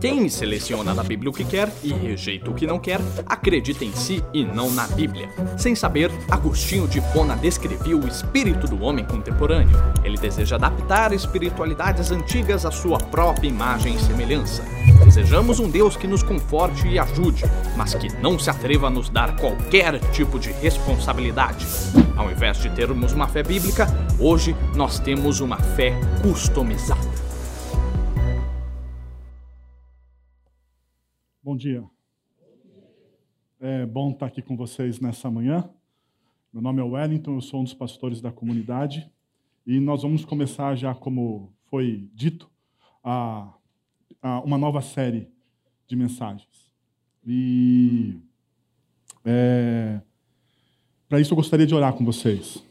Quem seleciona da Bíblia o que quer e rejeita o que não quer, acredita em si e não na Bíblia. Sem saber, Agostinho de Hipona descrevia o espírito do homem contemporâneo. Ele deseja adaptar espiritualidades antigas à sua própria imagem e semelhança. Desejamos um Deus que nos conforte e ajude, mas que não se atreva a nos dar qualquer tipo de responsabilidade. Ao invés de termos uma fé bíblica, hoje nós temos uma fé customizada. Bom dia. É bom estar aqui com vocês nessa manhã. Meu nome é Wellington, eu sou um dos pastores da comunidade e nós vamos começar já, como foi dito, a, a uma nova série de mensagens. E é, para isso eu gostaria de orar com vocês,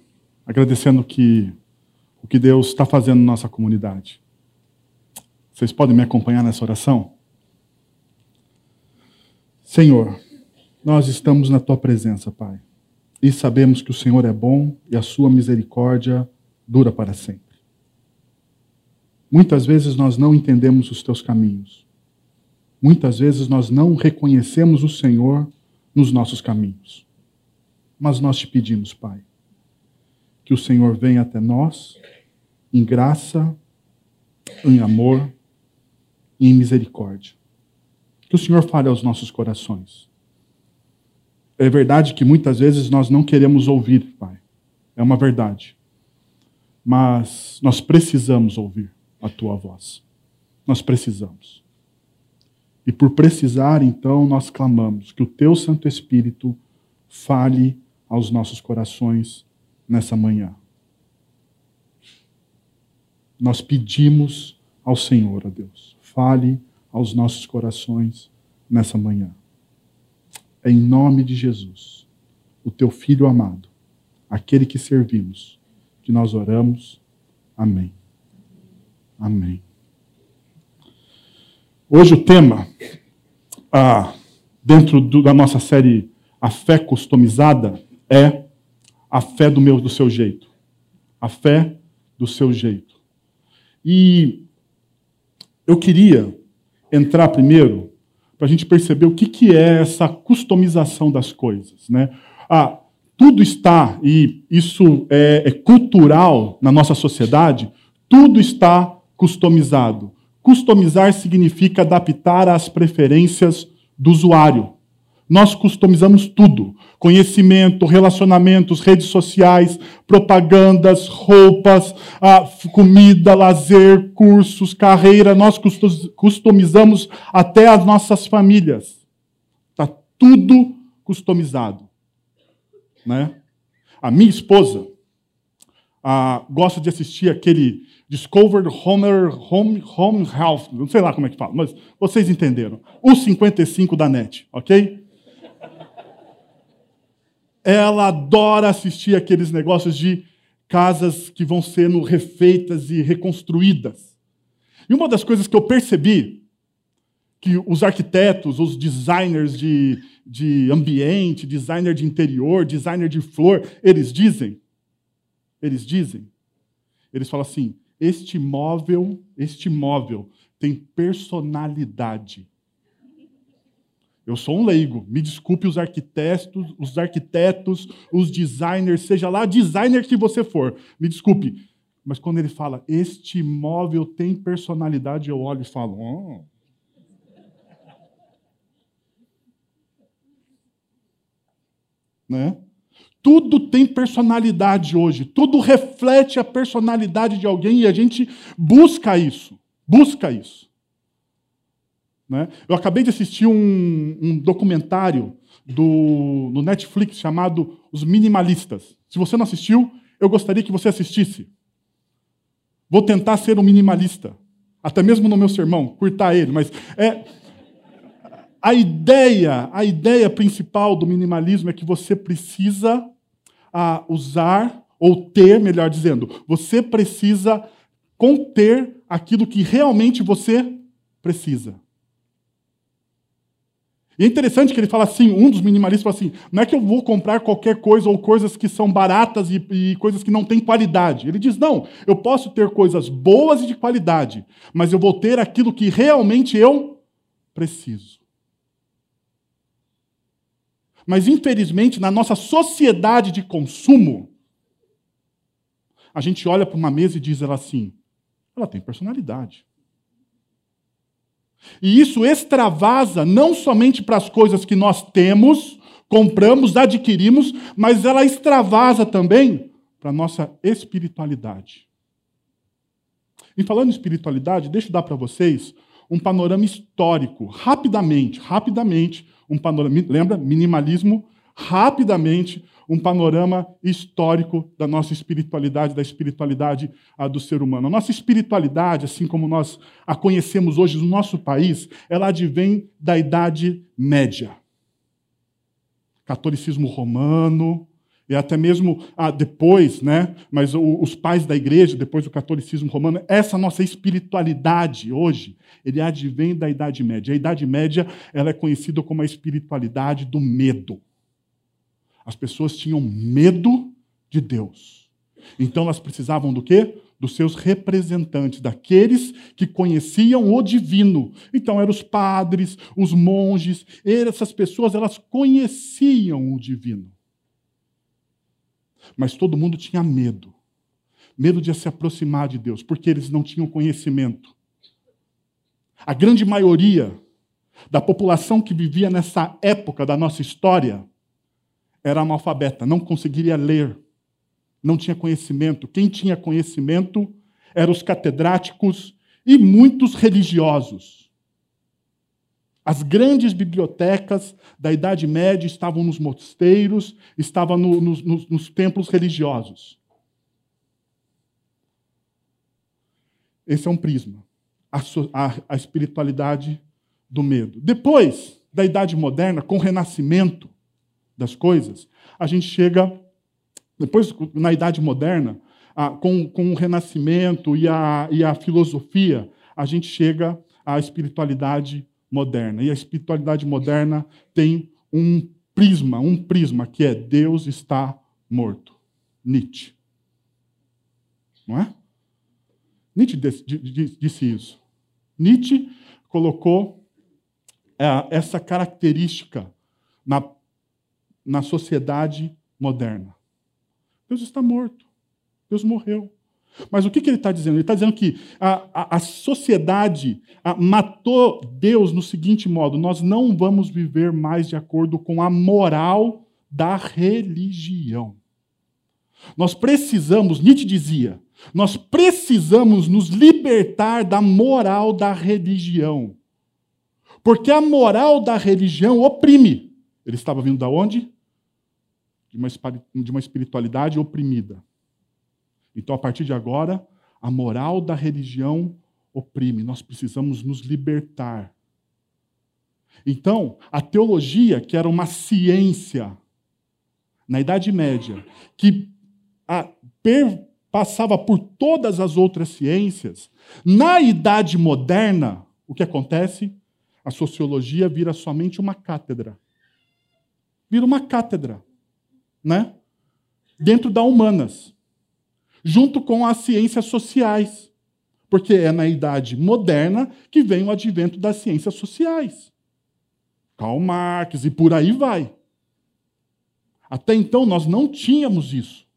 agradecendo que, o que Deus está fazendo na nossa comunidade. Vocês podem me acompanhar nessa oração? Senhor, nós estamos na tua presença, Pai, e sabemos que o Senhor é bom e a sua misericórdia dura para sempre. Muitas vezes nós não entendemos os teus caminhos. Muitas vezes nós não reconhecemos o Senhor nos nossos caminhos. Mas nós te pedimos, Pai, que o Senhor venha até nós em graça, em amor e em misericórdia que o Senhor fale aos nossos corações. É verdade que muitas vezes nós não queremos ouvir, Pai. É uma verdade. Mas nós precisamos ouvir a tua voz. Nós precisamos. E por precisar, então, nós clamamos que o teu Santo Espírito fale aos nossos corações nessa manhã. Nós pedimos ao Senhor, ó Deus, fale aos nossos corações nessa manhã. Em nome de Jesus, o teu filho amado, aquele que servimos, que nós oramos. Amém. Amém. Hoje o tema, ah, dentro do, da nossa série A Fé Customizada, é a fé do meu do seu jeito. A fé do seu jeito. E eu queria entrar primeiro para a gente perceber o que, que é essa customização das coisas. Né? Ah, tudo está, e isso é, é cultural na nossa sociedade, tudo está customizado. Customizar significa adaptar às preferências do usuário. Nós customizamos tudo: conhecimento, relacionamentos, redes sociais, propagandas, roupas, comida, lazer, cursos, carreira. Nós customizamos até as nossas famílias. Está tudo customizado. Né? A minha esposa gosta de assistir aquele Discovered Homer Home, Home Health, não sei lá como é que fala, mas vocês entenderam. O 55 da NET, ok? Ela adora assistir aqueles negócios de casas que vão sendo refeitas e reconstruídas. E uma das coisas que eu percebi que os arquitetos, os designers de, de ambiente, designer de interior, designer de flor, eles dizem, eles dizem, eles falam assim: este móvel, este móvel tem personalidade. Eu sou um leigo. Me desculpe os arquitetos, os arquitetos, os designers, seja lá designer que você for. Me desculpe. Mas quando ele fala, este móvel tem personalidade, eu olho e falo, oh. Né? Tudo tem personalidade hoje, tudo reflete a personalidade de alguém e a gente busca isso, busca isso. Né? Eu acabei de assistir um, um documentário do, no Netflix chamado Os Minimalistas. Se você não assistiu, eu gostaria que você assistisse. Vou tentar ser um minimalista, até mesmo no meu sermão, curtar ele, mas é a ideia, a ideia principal do minimalismo é que você precisa ah, usar ou ter, melhor dizendo, você precisa conter aquilo que realmente você precisa. E é interessante que ele fala assim, um dos minimalistas fala assim, não é que eu vou comprar qualquer coisa ou coisas que são baratas e, e, coisas que não têm qualidade. Ele diz, não, eu posso ter coisas boas e de qualidade, mas eu vou ter aquilo que realmente eu preciso. Mas, infelizmente, na nossa sociedade de consumo, a gente olha para uma mesa e diz ela assim: ela tem personalidade. E isso extravasa não somente para as coisas que nós temos, compramos, adquirimos, mas ela extravasa também para a nossa espiritualidade. E falando em espiritualidade, deixa eu dar para vocês um panorama histórico, rapidamente, rapidamente, um panorama, lembra? Minimalismo, rapidamente, um panorama histórico da nossa espiritualidade, da espiritualidade ah, do ser humano. A nossa espiritualidade, assim como nós a conhecemos hoje no nosso país, ela advém da Idade Média. Catolicismo romano, e até mesmo ah, depois, né? Mas o, os pais da igreja, depois do catolicismo romano, essa nossa espiritualidade hoje, ele advém da Idade Média. A Idade Média ela é conhecida como a espiritualidade do medo. As pessoas tinham medo de Deus. Então elas precisavam do quê? Dos seus representantes, daqueles que conheciam o divino. Então eram os padres, os monges, essas pessoas, elas conheciam o divino. Mas todo mundo tinha medo. Medo de se aproximar de Deus, porque eles não tinham conhecimento. A grande maioria da população que vivia nessa época da nossa história era analfabeta, não conseguiria ler, não tinha conhecimento. Quem tinha conhecimento eram os catedráticos e muitos religiosos. As grandes bibliotecas da Idade Média estavam nos mosteiros, estavam no, nos, nos, nos templos religiosos. Esse é um prisma, a, a, a espiritualidade do medo. Depois da Idade Moderna, com o Renascimento, das coisas, a gente chega, depois, na Idade Moderna, com, com o Renascimento e a, e a filosofia, a gente chega à espiritualidade moderna. E a espiritualidade moderna tem um prisma, um prisma, que é Deus está morto. Nietzsche. Não é? Nietzsche disse isso. Nietzsche colocou é, essa característica na na sociedade moderna. Deus está morto. Deus morreu. Mas o que, que ele está dizendo? Ele está dizendo que a, a, a sociedade a, matou Deus no seguinte modo: nós não vamos viver mais de acordo com a moral da religião. Nós precisamos, Nietzsche dizia, nós precisamos nos libertar da moral da religião. Porque a moral da religião oprime. Ele estava vindo da onde? de uma, de uma espiritualidade oprimida. Então, a partir de agora, a moral da religião oprime. Nós precisamos nos libertar. Então, a teologia, que era uma ciência na Idade Média, que passava por todas as outras ciências, na Idade Moderna, o que acontece? A sociologia vira somente uma cátedra. Vira uma cátedra né? dentro da humanas, junto com as ciências sociais, porque é na idade moderna que vem o advento das ciências sociais. Karl Marx e por aí vai. Até então nós não tínhamos isso.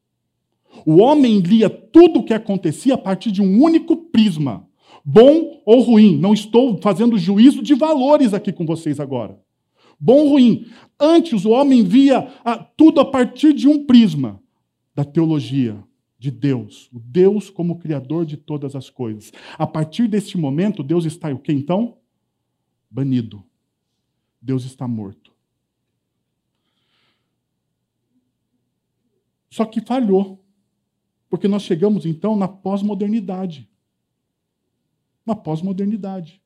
O homem lia tudo o que acontecia a partir de um único prisma, bom ou ruim. Não estou fazendo juízo de valores aqui com vocês agora. Bom ou ruim. Antes, o homem via tudo a partir de um prisma da teologia de Deus, o Deus como criador de todas as coisas. A partir deste momento, Deus está o que então? Banido. Deus está morto. Só que falhou. Porque nós chegamos então na pós-modernidade. Na pós-modernidade.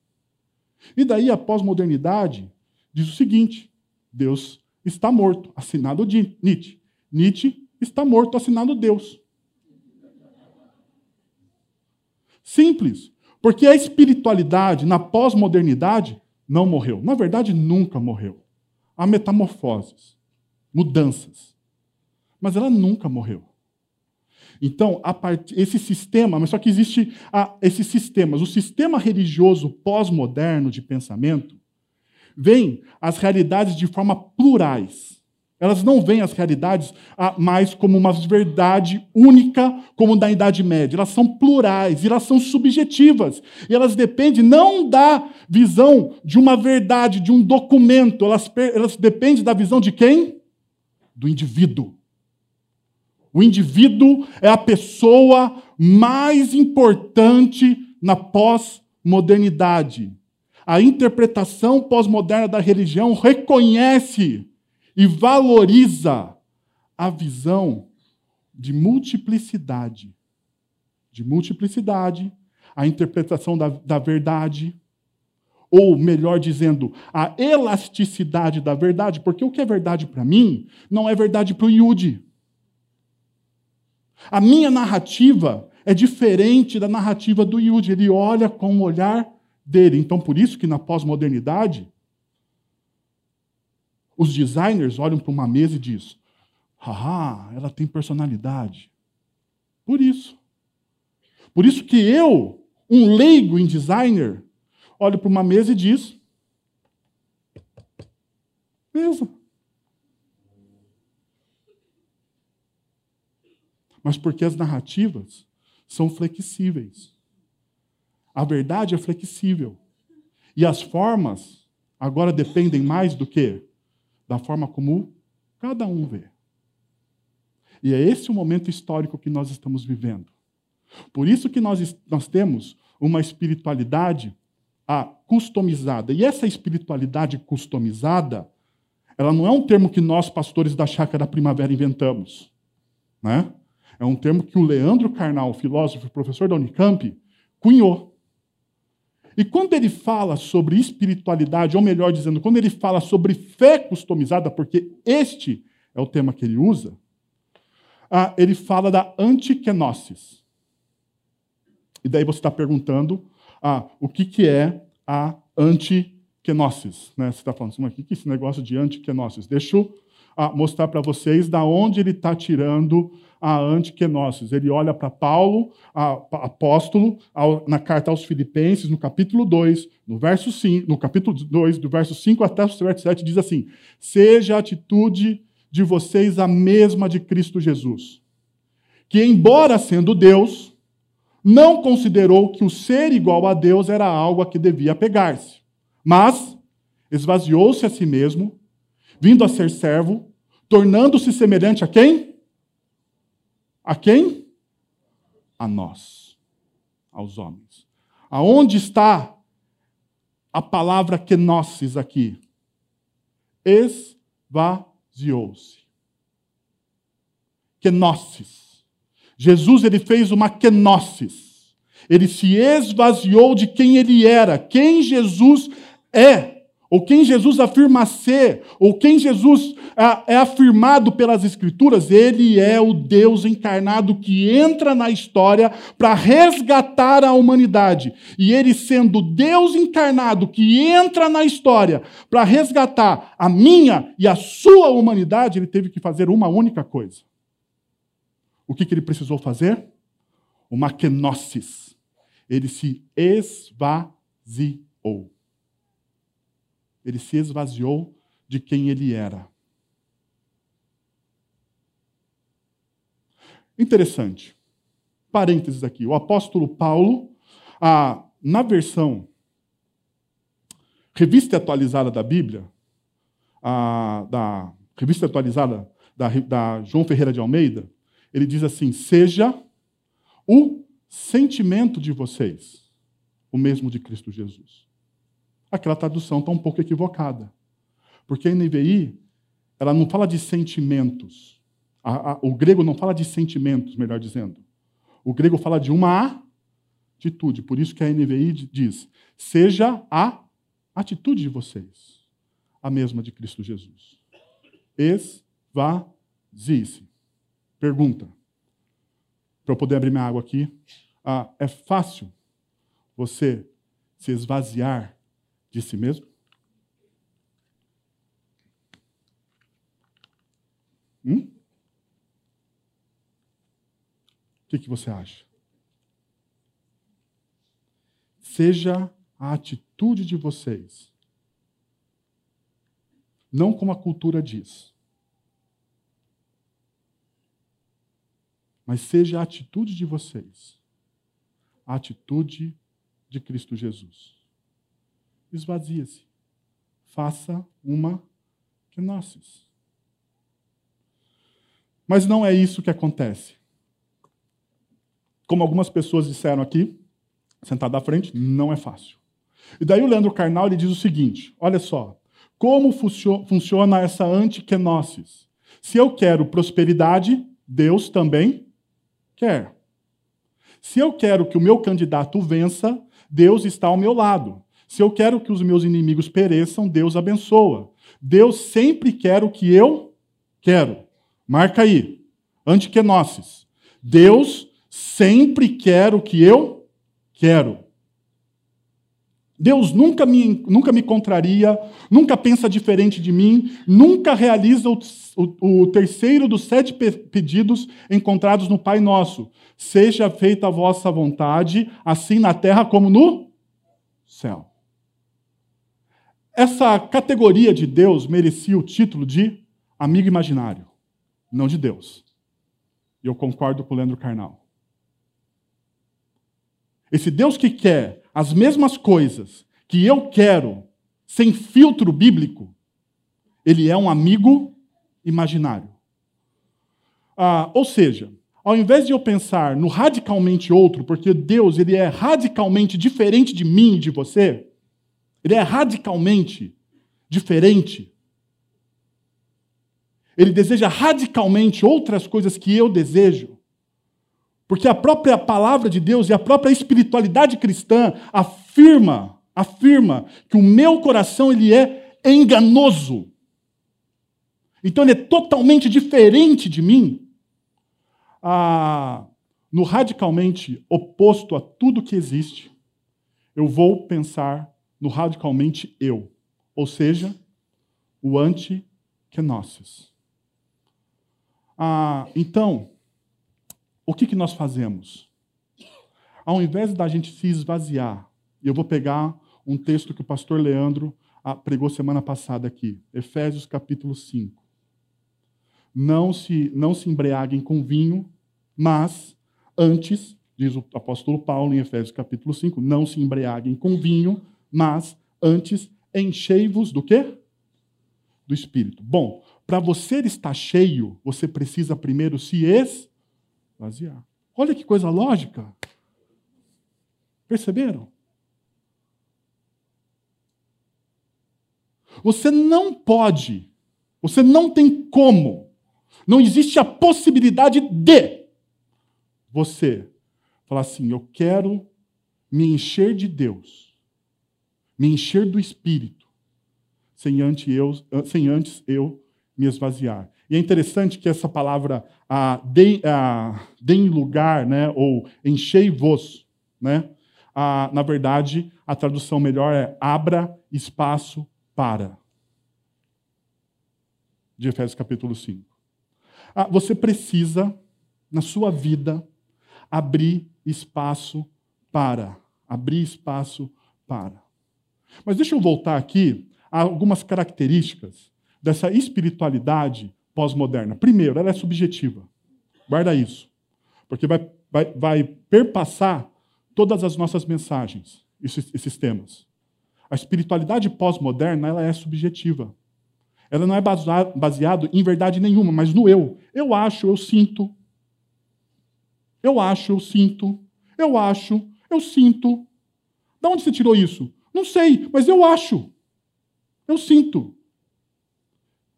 E daí a pós-modernidade diz o seguinte: Deus está morto, assinado Nietzsche. Nietzsche está morto, assinado Deus. Simples. Porque a espiritualidade na pós-modernidade não morreu. Na verdade, nunca morreu. Há metamorfoses, mudanças. Mas ela nunca morreu. Então, part... esse sistema, mas só que existe ah, esses sistemas. O sistema religioso pós-moderno de pensamento, veem as realidades de forma plurais. Elas não veem as realidades ah, mais como uma verdade única, como na Idade Média. Elas são plurais, elas são subjetivas. E elas dependem não da visão de uma verdade, de um documento. Elas, elas dependem da visão de quem? Do indivíduo. O indivíduo é a pessoa mais importante na pós-modernidade. A interpretação pós-moderna da religião reconhece e valoriza a visão de multiplicidade. De multiplicidade, a interpretação da, da verdade, ou melhor dizendo, a elasticidade da verdade, porque o que é verdade para mim não é verdade para o Yudi. A minha narrativa é diferente da narrativa do Yudi, ele olha com o olhar dele. Então, por isso que na pós-modernidade, os designers olham para uma mesa e dizem: Haha, ela tem personalidade. Por isso. Por isso que eu, um leigo em designer, olho para uma mesa e diz: Mesa. Mas porque as narrativas são flexíveis. A verdade é flexível. E as formas agora dependem mais do que da forma como cada um vê. E é esse o momento histórico que nós estamos vivendo. Por isso que nós, nós temos uma espiritualidade a, customizada. E essa espiritualidade customizada, ela não é um termo que nós, pastores da Chácara Primavera, inventamos. Né? É um termo que o Leandro Carnal, filósofo e professor da Unicamp, cunhou. E quando ele fala sobre espiritualidade, ou melhor dizendo, quando ele fala sobre fé customizada, porque este é o tema que ele usa, ah, ele fala da antikenosis. E daí você está perguntando ah, o que, que é a antikenosis. Né? Você está falando assim, mas o que, é esse negócio de antikenosis? Deixa eu mostrar para vocês da onde ele está tirando a antiquenosis. Ele olha para Paulo, a, apóstolo, na carta aos Filipenses, no capítulo 2, no verso 5, no capítulo 2, do verso 5 até o verso 7, diz assim: Seja a atitude de vocês a mesma de Cristo Jesus, que, embora sendo Deus, não considerou que o ser igual a Deus era algo a que devia pegar-se, mas esvaziou-se a si mesmo, vindo a ser servo, tornando-se semelhante a quem? A quem? A nós, aos homens. Aonde está a palavra kenosis aqui? Esvaziou-se. Kenosis. Jesus ele fez uma kenosis. Ele se esvaziou de quem ele era, quem Jesus é ou quem Jesus afirma ser, ou quem Jesus é, é, afirmado pelas Escrituras, ele é o Deus encarnado que entra na história para resgatar a humanidade. E ele, sendo Deus encarnado que entra na história para resgatar a minha e a sua humanidade, ele teve que fazer uma única coisa. O que, que ele precisou fazer? Uma kenosis. Ele se esvaziou ele se esvaziou de quem ele era. Interessante. Parênteses aqui. O apóstolo Paulo, na versão revista atualizada da Bíblia, da revista atualizada da, da João Ferreira de Almeida, ele diz assim: seja o sentimento de vocês o mesmo de Cristo Jesus aquela tradução está um pouco equivocada. Porque a NVI, ela não fala de sentimentos. A, a, o grego não fala de sentimentos, melhor dizendo. O grego fala de uma atitude. Por isso que a NVI diz: seja a atitude de vocês a mesma de Cristo Jesus. Esvazie-se. Pergunta. Para eu poder abrir minha água aqui. Ah, é fácil você se esvaziar de si mesmo? Hum? O que, que você acha? Seja a atitude de vocês não como a cultura diz. Mas seja a atitude de vocês a atitude de Cristo Jesus. Esvazie-se. Faça uma kenosis. Mas não é isso que acontece. Como algumas pessoas disseram aqui, sentado à frente, não é fácil. E daí o Leandro Carnal ele diz o seguinte: olha só, como funciona essa antiquenosis? Se eu quero prosperidade, Deus também quer. Se eu quero que o meu candidato vença, Deus está ao meu lado. Se eu quero que os meus inimigos pereçam, Deus abençoa. Deus sempre quer o que eu quero. Marca aí. Antiquenosis. Deus sempre quer o que eu quero. Deus nunca me, nunca me contraria, nunca pensa diferente de mim, nunca realiza o, o, o terceiro dos sete pedidos encontrados no Pai Nosso. Seja feita a vossa vontade, assim na terra como no céu. Essa categoria de Deus merecia o título de amigo imaginário, não de Deus. E eu concordo com o Leandro Carnal. Esse Deus que quer as mesmas coisas que eu quero, sem filtro bíblico, ele é um amigo imaginário. Ah, ou seja, ao invés de eu pensar no radicalmente outro, porque Deus ele é radicalmente diferente de mim e de você, ele é radicalmente diferente. Ele deseja radicalmente outras coisas que eu desejo. Porque a própria palavra de Deus e a própria espiritualidade cristã afirma, afirma que o meu coração ele é enganoso. Então ele é totalmente diferente de mim. Ah, no radicalmente oposto a tudo que existe, eu vou pensar no radicalmente eu, ou seja, o anti-kenosis. Ah, então, o que, que nós fazemos? Ao invés da gente se esvaziar, eu vou pegar um texto que o pastor Leandro ah, pregou semana passada aqui, Efésios capítulo 5. Não se, não se embriaguem com vinho, mas antes, diz o apóstolo Paulo em Efésios capítulo 5, não se embriaguem com vinho, mas antes enchei-vos do quê? Do Espírito. Bom, para você estar cheio, você precisa primeiro se esvaziar Vaziar. Olha que coisa lógica. Perceberam? Você não pode, você não tem como, não existe a possibilidade de você falar assim: eu quero me encher de Deus, me encher do Espírito, sem antes eu, sem antes eu me esvaziar. E é interessante que essa palavra ah, deem, ah, lugar, né, ou enchei-vos, né, ah, na verdade, a tradução melhor é abra espaço para. De Efésios capítulo 5. Ah, você precisa, na sua vida, abrir espaço para. Abrir espaço para. Mas deixa eu voltar aqui a algumas características dessa espiritualidade pós-moderna. Primeiro, ela é subjetiva. Guarda isso. Porque vai, vai, vai perpassar todas as nossas mensagens, esses, esses temas. A espiritualidade pós-moderna ela é subjetiva. Ela não é baseada em verdade nenhuma, mas no eu. Eu acho, eu sinto. Eu acho, eu sinto. Eu acho, eu sinto. De onde você tirou isso? Não sei, mas eu acho. Eu sinto.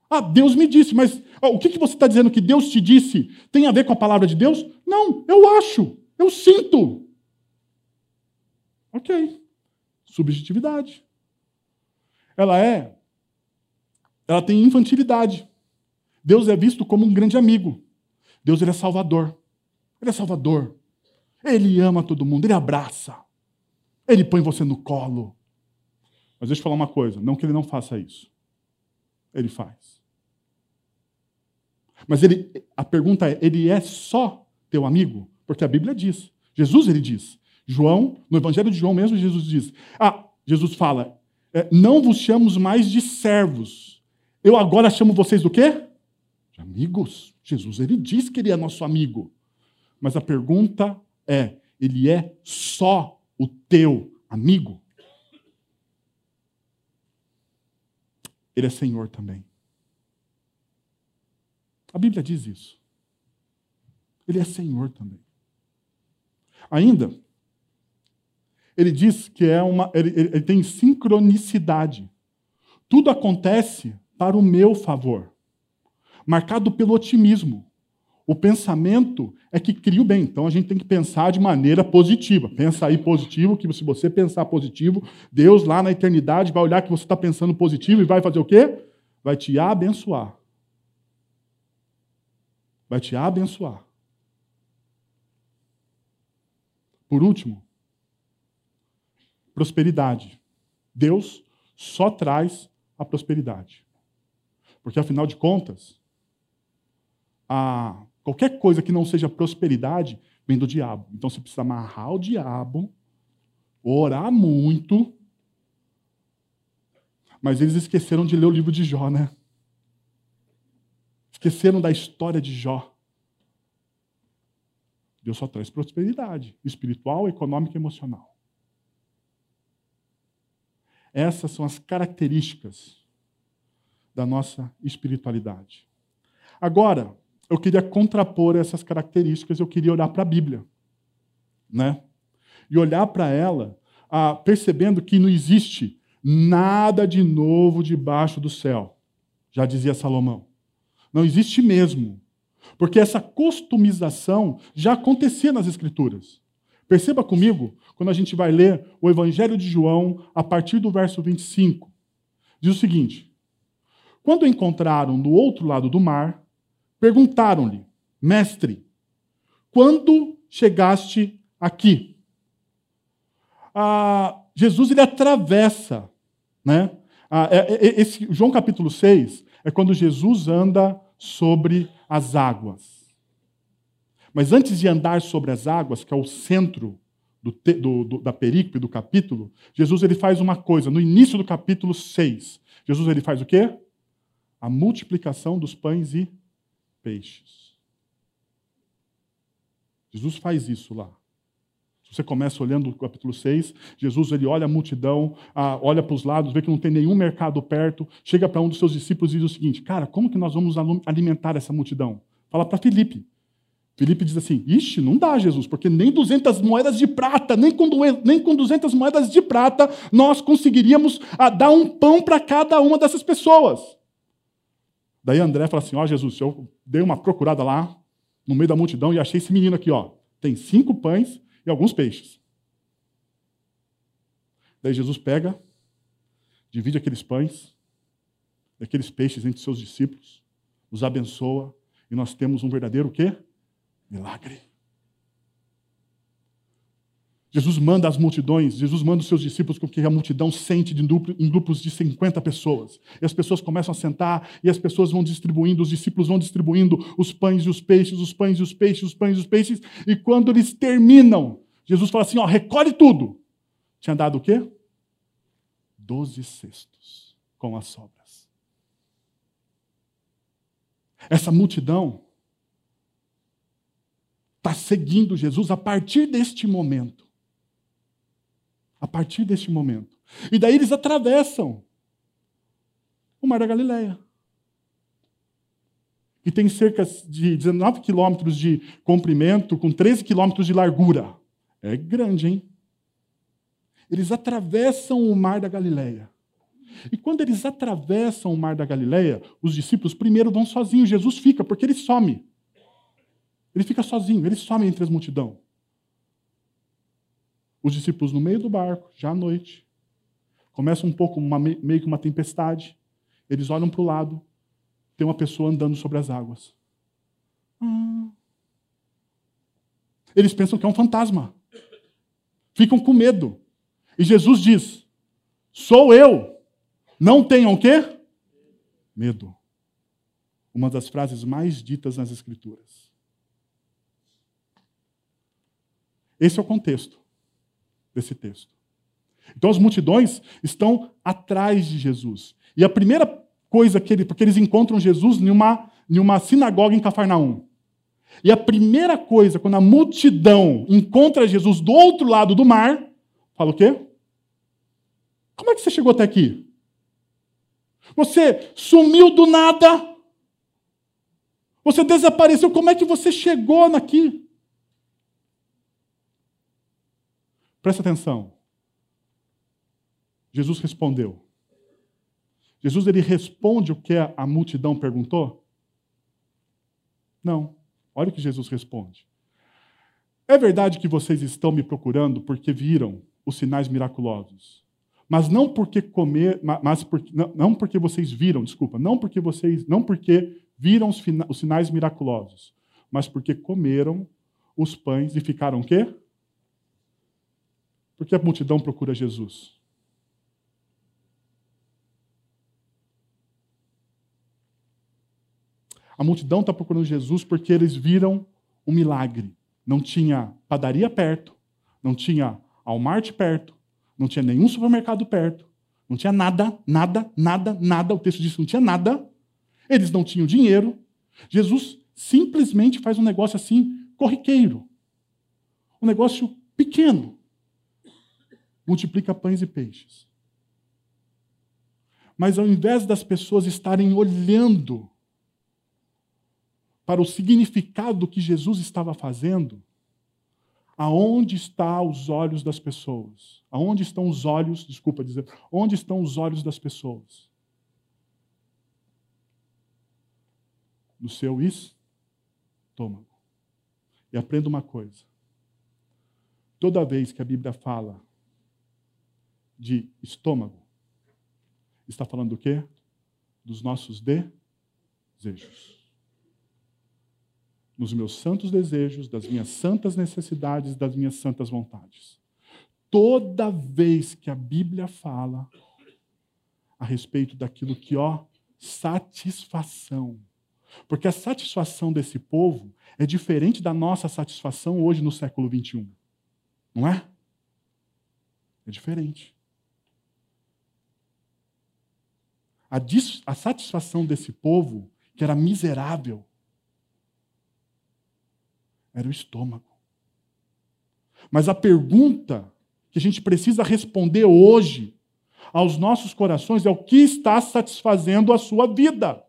Ah, Deus me disse, mas oh, o que, que você está dizendo que Deus te disse tem a ver com a palavra de Deus? Não, eu acho, eu sinto. Ok. Subjetividade. Ela é. Ela tem infantilidade. Deus é visto como um grande amigo. Deus ele é salvador. Ele é salvador. Ele ama todo mundo, ele abraça. Ele põe você no colo. Mas deixa eu falar uma coisa: não que ele não faça isso. Ele faz. Mas ele, a pergunta é: ele é só teu amigo? Porque a Bíblia diz. Jesus ele diz. João, no Evangelho de João mesmo, Jesus diz: Ah, Jesus fala: é, não vos chamamos mais de servos, Eu agora chamo vocês do quê? De amigos. Jesus, ele diz que ele é nosso amigo. Mas a pergunta é: ele é só o teu amigo? Ele é Senhor também. A Bíblia diz isso. Ele é Senhor também. Ainda, ele diz que é uma, ele, ele tem sincronicidade. Tudo acontece para o meu favor, marcado pelo otimismo. O pensamento é que cria o bem. Então a gente tem que pensar de maneira positiva. Pensa aí positivo, que se você pensar positivo, Deus lá na eternidade vai olhar que você está pensando positivo e vai fazer o quê? Vai te abençoar. Vai te abençoar. Por último, prosperidade. Deus só traz a prosperidade. Porque, afinal de contas, a, qualquer coisa que não seja prosperidade vem do diabo. Então você precisa amarrar o diabo, orar muito. Mas eles esqueceram de ler o livro de Jó, né? Esqueceram da história de Jó. Deus só traz prosperidade espiritual, econômica e emocional. Essas são as características da nossa espiritualidade. Agora, eu queria contrapor essas características, eu queria olhar para a Bíblia, né? E olhar para ela, ah, percebendo que não existe nada de novo debaixo do céu, já dizia Salomão. Não existe mesmo. Porque essa customização já acontecia nas Escrituras. Perceba comigo, quando a gente vai ler o Evangelho de João, a partir do verso 25, diz o seguinte: Quando encontraram do outro lado do mar, perguntaram-lhe, Mestre, quando chegaste aqui? Ah, Jesus ele atravessa, né? Ah, é, é, esse, João capítulo 6 é quando Jesus anda sobre as águas. Mas antes de andar sobre as águas, que é o centro do, do, do, da perícope do capítulo, Jesus ele faz uma coisa. No início do capítulo 6, Jesus ele faz o quê? A multiplicação dos pães e peixes. Jesus faz isso lá. Você começa olhando o capítulo 6, Jesus ele olha a multidão, olha para os lados, vê que não tem nenhum mercado perto, chega para um dos seus discípulos e diz o seguinte: Cara, como que nós vamos alimentar essa multidão? Fala para Filipe. Filipe diz assim: Ixi, não dá, Jesus, porque nem 200 moedas de prata, nem com, nem com 200 moedas de prata nós conseguiríamos ah, dar um pão para cada uma dessas pessoas. Daí André fala assim: Ó, oh, Jesus, eu dei uma procurada lá, no meio da multidão, e achei esse menino aqui, ó. Tem cinco pães e alguns peixes. Daí Jesus pega, divide aqueles pães, aqueles peixes entre seus discípulos, os abençoa, e nós temos um verdadeiro quê? Milagre. Jesus manda as multidões, Jesus manda os seus discípulos com que a multidão sente em grupos de 50 pessoas. E as pessoas começam a sentar e as pessoas vão distribuindo, os discípulos vão distribuindo os pães e os peixes, os pães e os peixes, os pães e os peixes. E quando eles terminam, Jesus fala assim: ó, recolhe tudo. Tinha dado o quê? Doze cestos com as sobras. Essa multidão está seguindo Jesus a partir deste momento. A partir deste momento. E daí eles atravessam o Mar da Galileia. Que tem cerca de 19 quilômetros de comprimento, com 13 quilômetros de largura. É grande, hein? Eles atravessam o Mar da Galileia. E quando eles atravessam o Mar da Galileia, os discípulos primeiro vão sozinhos, Jesus fica, porque ele some. Ele fica sozinho, ele some entre as multidão. Os discípulos no meio do barco, já à noite. Começa um pouco, uma, meio que uma tempestade. Eles olham para o lado, tem uma pessoa andando sobre as águas. Ah. Eles pensam que é um fantasma. Ficam com medo. E Jesus diz: Sou eu. Não tenham o quê? Medo. Uma das frases mais ditas nas Escrituras. Esse é o contexto desse texto. Então as multidões estão atrás de Jesus. E a primeira coisa que ele. Porque eles encontram Jesus em uma, em uma sinagoga em Cafarnaum. E a primeira coisa, quando a multidão encontra Jesus do outro lado do mar, fala o quê? Como é que você chegou até aqui? Você sumiu do nada. Você desapareceu. Como é que você chegou aqui? Presta atenção. Jesus respondeu. Jesus ele responde o que a multidão perguntou? Não. Olha o que Jesus responde. É verdade que vocês estão me procurando porque viram os sinais miraculosos. Mas não porque comer, mas porque, não, porque vocês viram, desculpa, não porque vocês, não porque viram os, os sinais miraculosos, mas porque comeram os pães e ficaram quê? Porque a multidão procura Jesus. A multidão está procurando Jesus porque eles viram um milagre. Não tinha padaria perto, não tinha Walmart perto, não tinha nenhum supermercado perto, não tinha nada, nada, nada, nada. O texto diz que não tinha nada. Eles não tinham dinheiro. Jesus simplesmente faz um negócio assim, corriqueiro. Um negócio pequeno. Multiplica pães e peixes. Mas ao invés das pessoas estarem olhando para o significado do que Jesus estava fazendo, aonde estão os olhos das pessoas? Aonde estão os olhos, desculpa dizer, onde estão os olhos das pessoas? No seu estômago. E aprenda uma coisa. Toda vez que a Bíblia fala de estômago, está falando do quê? Dos nossos desejos nos meus santos desejos, das minhas santas necessidades, das minhas santas vontades. Toda vez que a Bíblia fala a respeito daquilo que, ó, satisfação. Porque a satisfação desse povo é diferente da nossa satisfação hoje no século 21. Não é? É diferente. A, a satisfação desse povo, que era miserável, era o estômago. Mas a pergunta que a gente precisa responder hoje aos nossos corações é o que está satisfazendo a sua vida.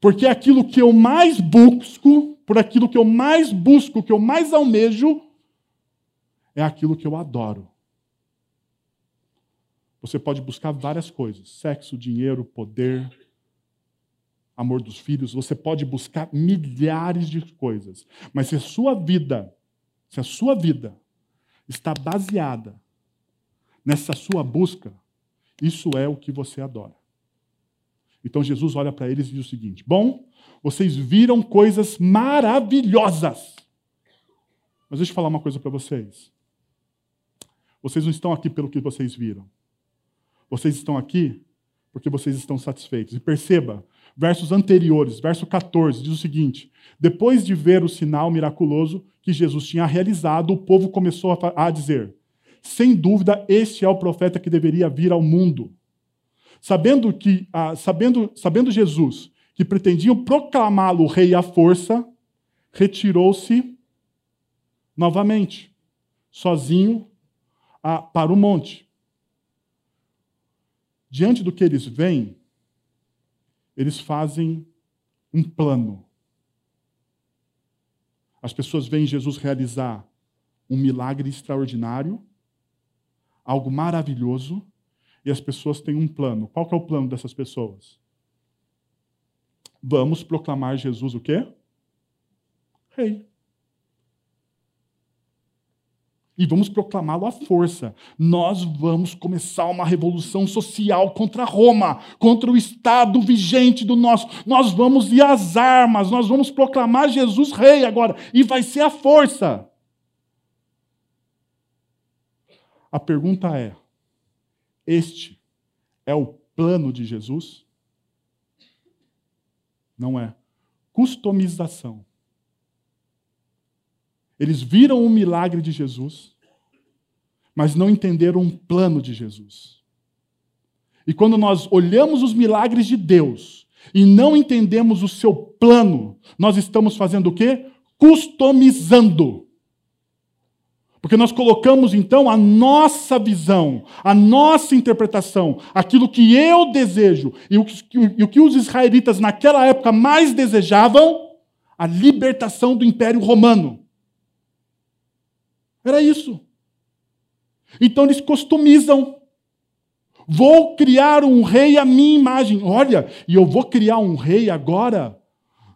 Porque aquilo que eu mais busco, por aquilo que eu mais busco, que eu mais almejo, é aquilo que eu adoro. Você pode buscar várias coisas: sexo, dinheiro, poder, amor dos filhos, você pode buscar milhares de coisas. Mas se a sua vida, se a sua vida está baseada nessa sua busca, isso é o que você adora. Então Jesus olha para eles e diz o seguinte: Bom, vocês viram coisas maravilhosas. Mas deixa eu falar uma coisa para vocês. Vocês não estão aqui pelo que vocês viram. Vocês estão aqui porque vocês estão satisfeitos. E perceba, versos anteriores, verso 14, diz o seguinte: Depois de ver o sinal miraculoso que Jesus tinha realizado, o povo começou a dizer: Sem dúvida, este é o profeta que deveria vir ao mundo. Sabendo que, ah, sabendo, sabendo Jesus que pretendiam proclamá-lo rei à força, retirou-se novamente, sozinho, ah, para o monte. Diante do que eles veem, eles fazem um plano. As pessoas veem Jesus realizar um milagre extraordinário, algo maravilhoso, e as pessoas têm um plano. Qual é o plano dessas pessoas? Vamos proclamar Jesus o quê? Rei. E vamos proclamá-lo à força. Nós vamos começar uma revolução social contra Roma, contra o Estado vigente do nosso. Nós vamos ir às armas, nós vamos proclamar Jesus rei agora. E vai ser a força. A pergunta é: este é o plano de Jesus? Não é. Customização. Eles viram o milagre de Jesus, mas não entenderam um plano de Jesus. E quando nós olhamos os milagres de Deus e não entendemos o seu plano, nós estamos fazendo o quê? Customizando. Porque nós colocamos então a nossa visão, a nossa interpretação, aquilo que eu desejo e o que, os israelitas naquela época mais desejavam, a libertação do Império Romano. Era isso. Então eles customizam. Vou criar um rei à minha imagem. Olha, e eu vou criar um rei agora.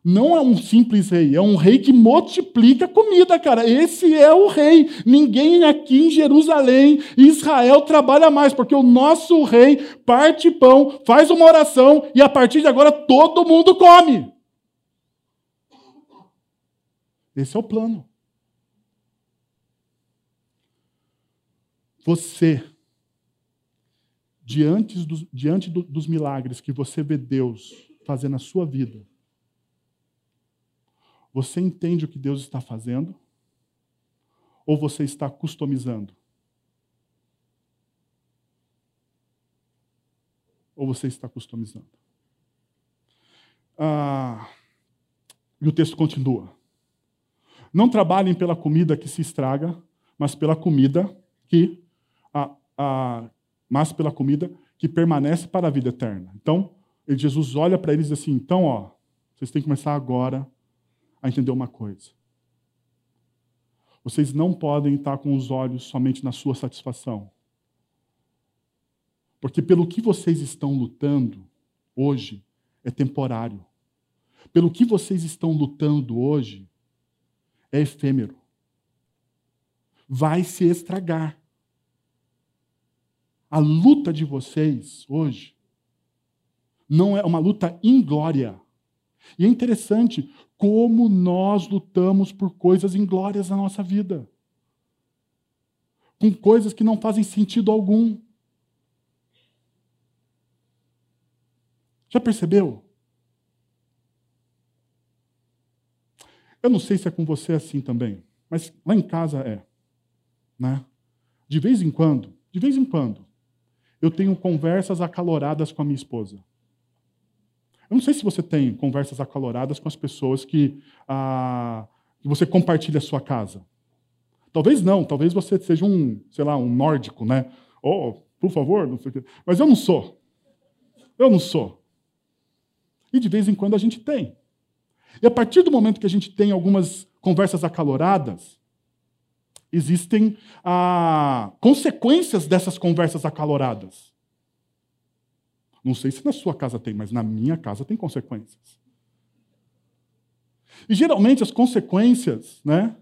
Não é um simples rei, é um rei que multiplica comida, cara. Esse é o rei. Ninguém aqui em Jerusalém, Israel, trabalha mais, porque o nosso rei parte pão, faz uma oração e a partir de agora todo mundo come. Esse é o plano. Você, diante, dos, diante do, dos milagres que você vê Deus fazer na sua vida, você entende o que Deus está fazendo? Ou você está customizando? Ou você está customizando? Ah, e o texto continua. Não trabalhem pela comida que se estraga, mas pela comida que a, a, mas pela comida que permanece para a vida eterna. Então, Jesus olha para eles e diz assim: então, ó, vocês têm que começar agora a entender uma coisa. Vocês não podem estar com os olhos somente na sua satisfação. Porque pelo que vocês estão lutando hoje é temporário. Pelo que vocês estão lutando hoje é efêmero. Vai se estragar. A luta de vocês hoje não é uma luta inglória. E é interessante como nós lutamos por coisas inglórias na nossa vida. Com coisas que não fazem sentido algum. Já percebeu? Eu não sei se é com você assim também, mas lá em casa é. Né? De vez em quando, de vez em quando, eu tenho conversas acaloradas com a minha esposa. Eu não sei se você tem conversas acaloradas com as pessoas que, ah, que você compartilha a sua casa. Talvez não, talvez você seja um, sei lá, um nórdico, né? Oh, por favor, não sei o quê. Mas eu não sou. Eu não sou. E de vez em quando a gente tem. E a partir do momento que a gente tem algumas conversas acaloradas, existem ah, consequências dessas conversas acaloradas. Não sei se na sua casa tem, mas na minha casa tem consequências. E geralmente as consequências né,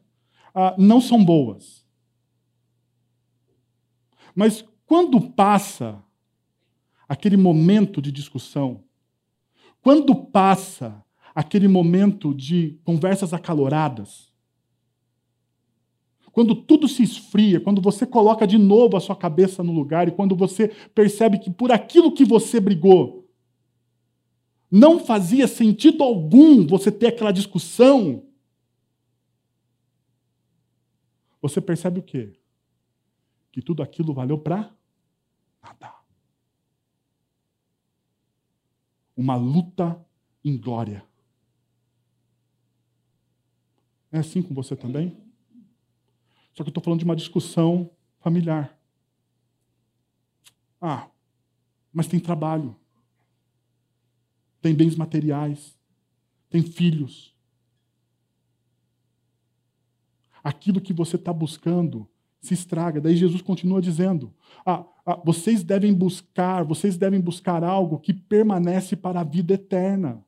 ah, não são boas. Mas quando passa aquele momento de discussão, quando passa aquele momento de conversas acaloradas, quando tudo se esfria, quando você coloca de novo a sua cabeça no lugar e quando você percebe que por aquilo que você brigou, não fazia sentido algum você ter aquela discussão, você percebe o quê? Que tudo aquilo valeu para nada. Uma luta em glória. É assim com você também? Só que eu estou falando de uma discussão familiar. Ah, mas tem trabalho, tem bens materiais, tem filhos. Aquilo que você está buscando se estraga. Daí Jesus continua dizendo: ah, ah, vocês devem buscar, vocês devem buscar algo que permanece para a vida eterna,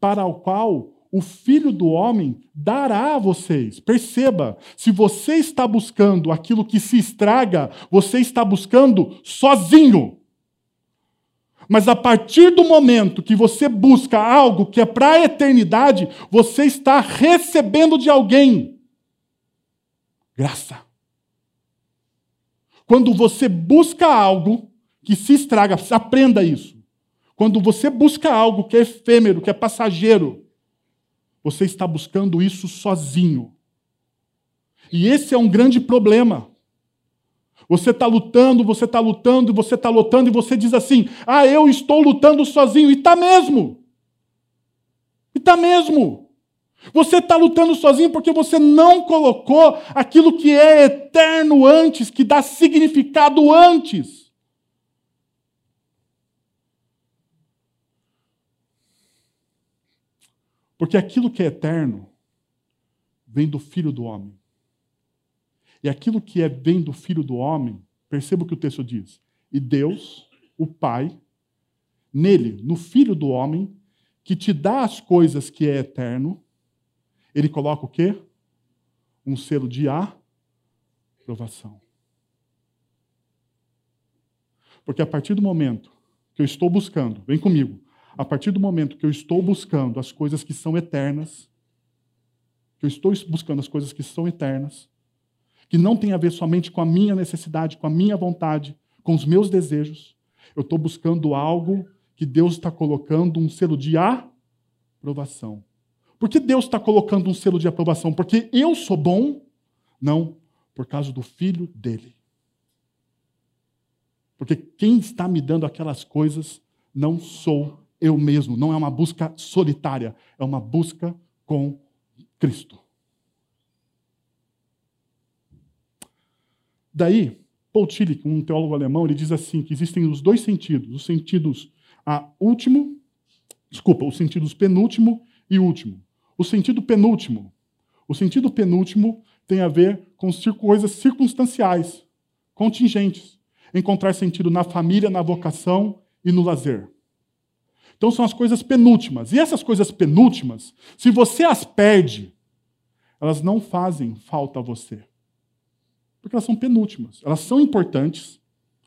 para o qual o Filho do Homem dará a vocês. Perceba, se você está buscando aquilo que se estraga, você está buscando sozinho. Mas a partir do momento que você busca algo que é para a eternidade, você está recebendo de alguém graça. Quando você busca algo que se estraga, aprenda isso. Quando você busca algo que é efêmero, que é passageiro, você está buscando isso sozinho. E esse é um grande problema. Você está lutando, você está lutando, você está lutando, e você diz assim: Ah, eu estou lutando sozinho. E está mesmo. E está mesmo. Você está lutando sozinho porque você não colocou aquilo que é eterno antes, que dá significado antes. Porque aquilo que é eterno vem do Filho do Homem. E aquilo que é vem do Filho do Homem, perceba o que o texto diz. E Deus, o Pai, nele, no Filho do Homem, que te dá as coisas que é eterno, ele coloca o quê? Um selo de aprovação. Porque a partir do momento que eu estou buscando, vem comigo, a partir do momento que eu estou buscando as coisas que são eternas, que eu estou buscando as coisas que são eternas, que não tem a ver somente com a minha necessidade, com a minha vontade, com os meus desejos, eu estou buscando algo que Deus está colocando um selo de aprovação. Por que Deus está colocando um selo de aprovação? Porque eu sou bom? Não, por causa do filho dele. Porque quem está me dando aquelas coisas não sou eu mesmo, não é uma busca solitária, é uma busca com Cristo. Daí, Paul Tillich, um teólogo alemão, ele diz assim que existem os dois sentidos, os sentidos a último, desculpa, os sentidos penúltimo e último. O sentido penúltimo. O sentido penúltimo tem a ver com coisas circunstanciais, contingentes. Encontrar sentido na família, na vocação e no lazer. Então são as coisas penúltimas. E essas coisas penúltimas, se você as perde, elas não fazem falta a você. Porque elas são penúltimas. Elas são importantes,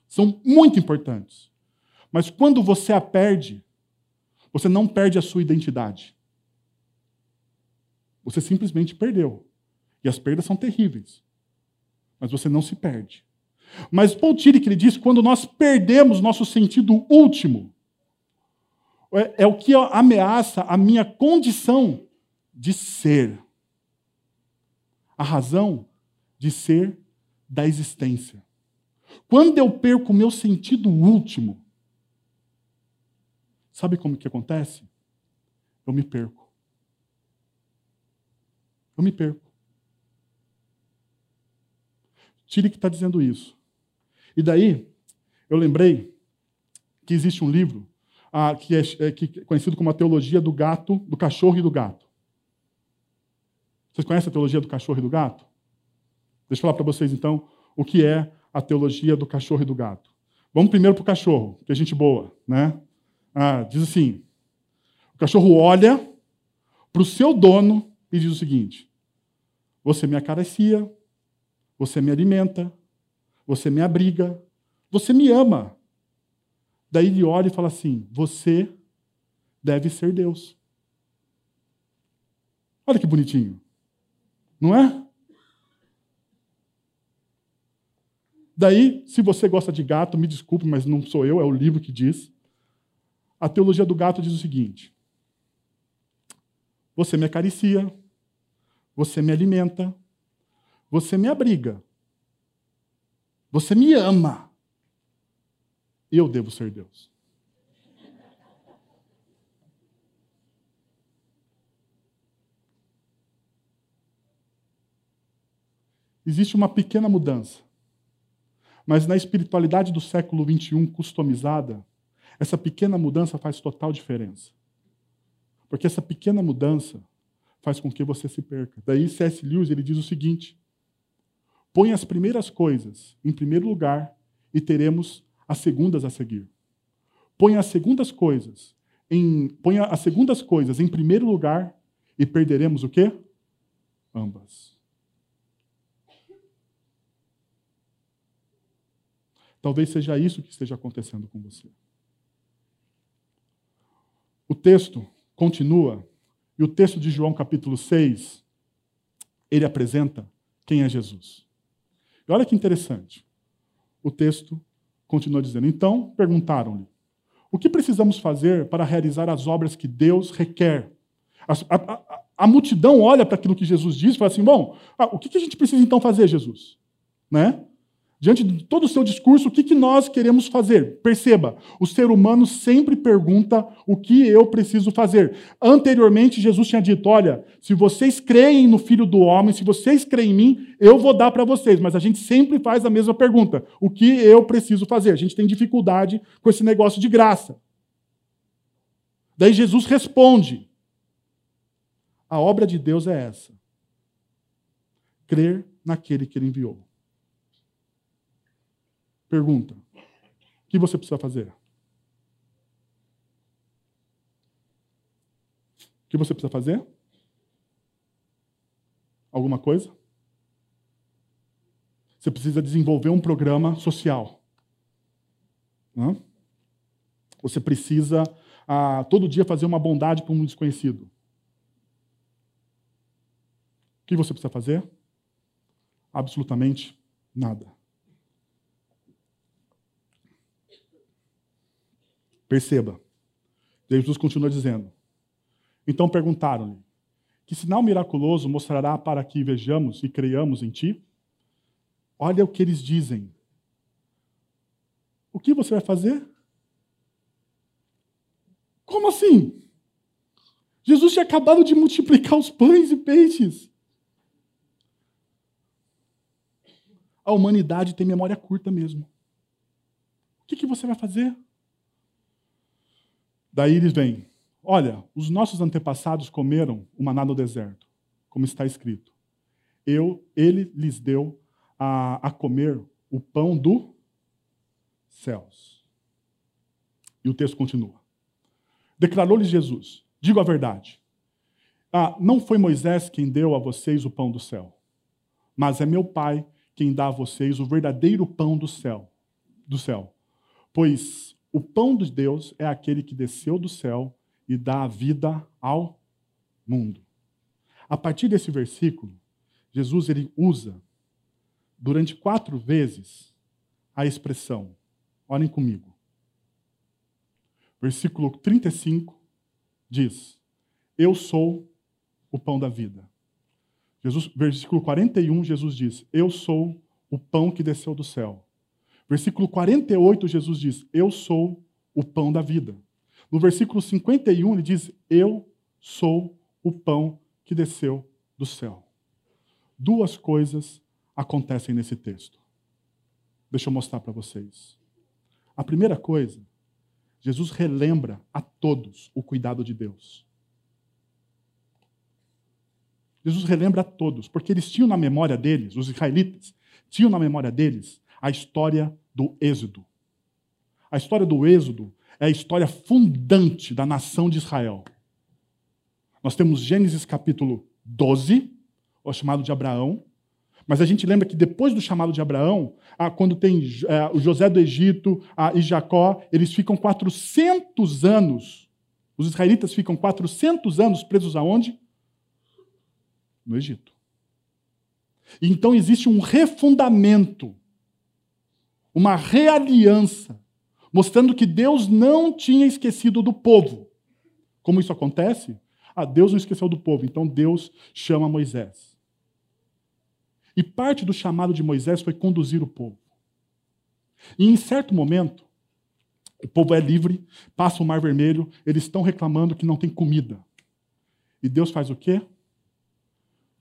são muito importantes. Mas quando você a perde, você não perde a sua identidade. Você simplesmente perdeu. E as perdas são terríveis. Mas você não se perde. Mas Paul Tillich, ele diz, quando nós perdemos nosso sentido último, é, é o que ameaça a minha condição de ser. A razão de ser da existência. Quando eu perco o meu sentido último, sabe como que acontece? Eu me perco. Eu me perco. Tire que está dizendo isso. E daí, eu lembrei que existe um livro ah, que, é, é, que é conhecido como a teologia do gato, do cachorro e do gato. Vocês conhecem a teologia do cachorro e do gato? Deixa eu falar para vocês, então, o que é a teologia do cachorro e do gato. Vamos primeiro para o cachorro, que é gente boa, né? Ah, diz assim: o cachorro olha para o seu dono e diz o seguinte: você me acaricia, você me alimenta, você me abriga, você me ama. Daí ele olha e fala assim: Você deve ser Deus. Olha que bonitinho. Não é? Daí, se você gosta de gato, me desculpe, mas não sou eu, é o livro que diz. A teologia do gato diz o seguinte: Você me acaricia, você me alimenta. Você me abriga. Você me ama. Eu devo ser Deus. Existe uma pequena mudança. Mas na espiritualidade do século XXI, customizada, essa pequena mudança faz total diferença. Porque essa pequena mudança faz com que você se perca. Daí C.S. Lewis ele diz o seguinte: põe as primeiras coisas em primeiro lugar e teremos as segundas a seguir. Põe as segundas coisas em põe as segundas coisas em primeiro lugar e perderemos o quê? Ambas. Talvez seja isso que esteja acontecendo com você. O texto continua e o texto de João, capítulo 6, ele apresenta quem é Jesus. E olha que interessante. O texto continua dizendo: Então perguntaram-lhe: O que precisamos fazer para realizar as obras que Deus requer? A, a, a, a multidão olha para aquilo que Jesus diz e fala assim: Bom, ah, o que, a gente precisa então fazer, Jesus? Né? Diante de todo o seu discurso, o que, que nós queremos fazer? Perceba, o ser humano sempre pergunta o que eu preciso fazer. Anteriormente, Jesus tinha dito: olha, se vocês creem no Filho do Homem, se vocês creem em mim, eu vou dar para vocês. Mas a gente sempre faz a mesma pergunta: o que eu preciso fazer? A gente tem dificuldade com esse negócio de graça. Daí Jesus responde: a obra de Deus é essa: crer naquele que ele enviou. Pergunta: o que você precisa fazer? O que você precisa fazer? Alguma coisa? Você precisa desenvolver um programa social. Você precisa ah, todo dia fazer uma bondade para um desconhecido. O que você precisa fazer? Absolutamente nada. Perceba. Jesus continua dizendo. Então perguntaram-lhe: Que sinal miraculoso mostrará para que vejamos e creiamos em ti? Olha o que eles dizem. O que você vai fazer? Como assim? Jesus tinha acabado de multiplicar os pães e peixes. A humanidade tem memória curta mesmo. O que, que você vai fazer? Daí eles vêm. Olha, os nossos antepassados comeram o maná no deserto, como está escrito. Eu, ele lhes deu a, a comer o pão do céus. E o texto continua. Declarou-lhes Jesus: Digo a verdade. Ah, não foi Moisés quem deu a vocês o pão do céu, mas é meu Pai quem dá a vocês o verdadeiro pão do céu, do céu. Pois o pão de Deus é aquele que desceu do céu e dá a vida ao mundo. A partir desse versículo, Jesus ele usa durante quatro vezes a expressão. Olhem comigo. Versículo 35 diz: Eu sou o pão da vida. Jesus, versículo 41, Jesus diz: Eu sou o pão que desceu do céu. Versículo 48, Jesus diz: Eu sou o pão da vida. No versículo 51, ele diz: Eu sou o pão que desceu do céu. Duas coisas acontecem nesse texto. Deixa eu mostrar para vocês. A primeira coisa, Jesus relembra a todos o cuidado de Deus. Jesus relembra a todos, porque eles tinham na memória deles, os israelitas, tinham na memória deles a história do Êxodo. A história do Êxodo é a história fundante da nação de Israel. Nós temos Gênesis capítulo 12, o chamado de Abraão, mas a gente lembra que depois do chamado de Abraão, quando tem é, o José do Egito e Jacó, eles ficam 400 anos, os israelitas ficam 400 anos presos aonde? No Egito. Então existe um refundamento uma realiança, mostrando que Deus não tinha esquecido do povo. Como isso acontece? Ah, Deus não esqueceu do povo, então Deus chama Moisés. E parte do chamado de Moisés foi conduzir o povo. E em certo momento, o povo é livre, passa o Mar Vermelho, eles estão reclamando que não tem comida. E Deus faz o quê?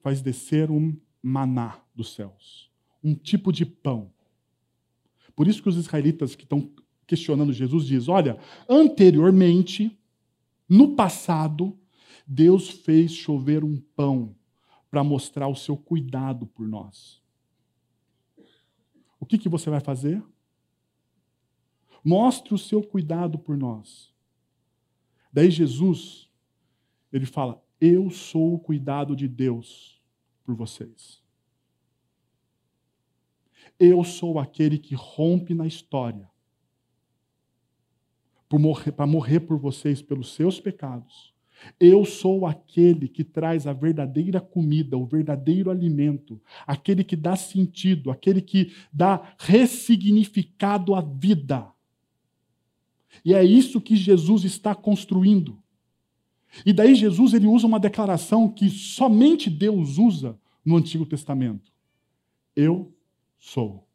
Faz descer um maná dos céus, um tipo de pão por isso que os israelitas que estão questionando Jesus diz: olha, anteriormente, no passado, Deus fez chover um pão para mostrar o seu cuidado por nós. O que, que você vai fazer? Mostre o seu cuidado por nós. Daí Jesus, ele fala: Eu sou o cuidado de Deus por vocês. Eu sou aquele que rompe na história para morrer, morrer por vocês pelos seus pecados. Eu sou aquele que traz a verdadeira comida, o verdadeiro alimento, aquele que dá sentido, aquele que dá ressignificado à vida. E é isso que Jesus está construindo. E daí Jesus ele usa uma declaração que somente Deus usa no Antigo Testamento. Eu sou.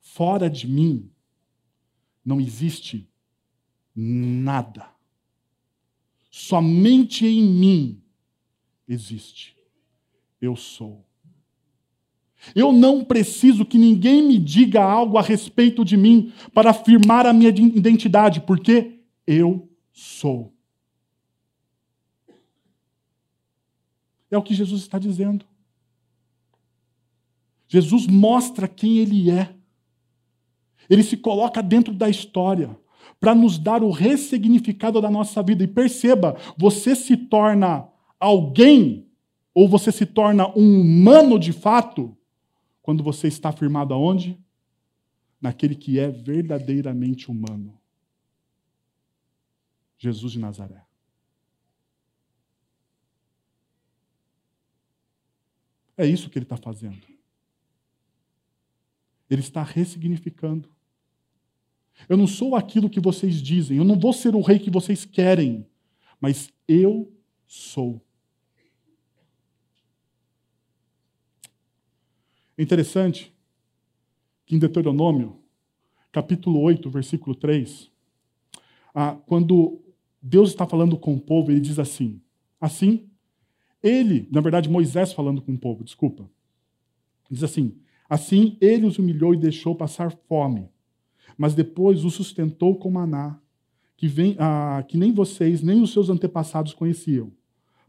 Fora de mim não existe nada. Somente em mim existe. Eu sou. Eu não preciso que ninguém me diga algo a respeito de mim para afirmar a minha identidade, porque eu sou. É o que Jesus está dizendo. Jesus mostra quem ele é. Ele se coloca dentro da história para nos dar o ressignificado da nossa vida. E perceba, você se torna alguém ou você se torna um humano de fato quando você está firmado aonde? Naquele que é verdadeiramente humano. Jesus de Nazaré. É isso que ele está fazendo. Ele está ressignificando. Eu não sou aquilo que vocês dizem, eu não vou ser o rei que vocês querem, mas eu sou. É interessante que em Deuteronômio, capítulo 8, versículo 3, ah, quando Deus está falando com o povo, ele diz assim: Assim, ele, na verdade, Moisés falando com o povo, desculpa, diz assim: Assim ele os humilhou e deixou passar fome, mas depois os sustentou com maná, que, vem, ah, que nem vocês, nem os seus antepassados conheciam,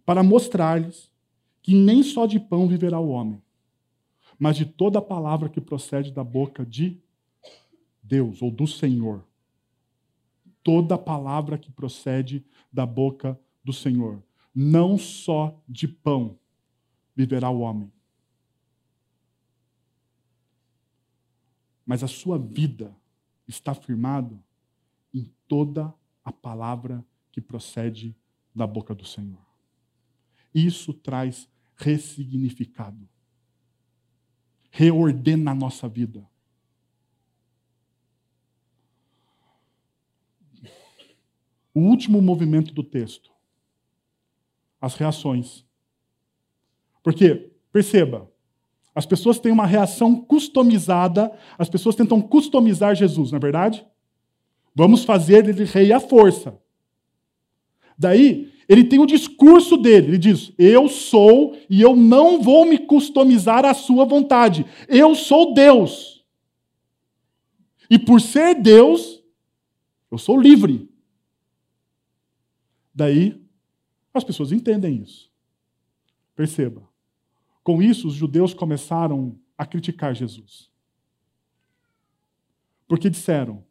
para mostrar-lhes que nem só de pão viverá o homem, mas de toda a palavra que procede da boca de Deus ou do Senhor. Toda palavra que procede da boca do Senhor. Não só de pão viverá o homem, mas a sua vida está firmada em toda a palavra que procede da boca do Senhor. Isso traz ressignificado reordena a nossa vida. O último movimento do texto. As reações. Porque, perceba, as pessoas têm uma reação customizada, as pessoas tentam customizar Jesus, não é verdade? Vamos fazer ele rei à força. Daí, ele tem o discurso dele. Ele diz: Eu sou e eu não vou me customizar à sua vontade. Eu sou Deus. E por ser Deus, eu sou livre. Daí, as pessoas entendem isso. Perceba. Com isso, os judeus começaram a criticar Jesus. Porque disseram,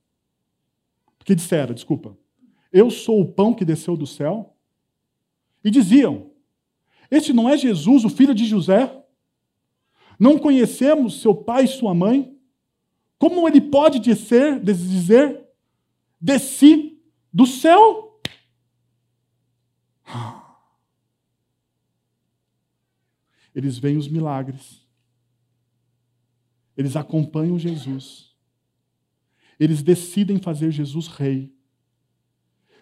porque disseram, desculpa, eu sou o pão que desceu do céu e diziam: Este não é Jesus, o filho de José? Não conhecemos seu pai e sua mãe? Como ele pode dizer, dizer desci do céu? Eles veem os milagres. Eles acompanham Jesus. Eles decidem fazer Jesus rei.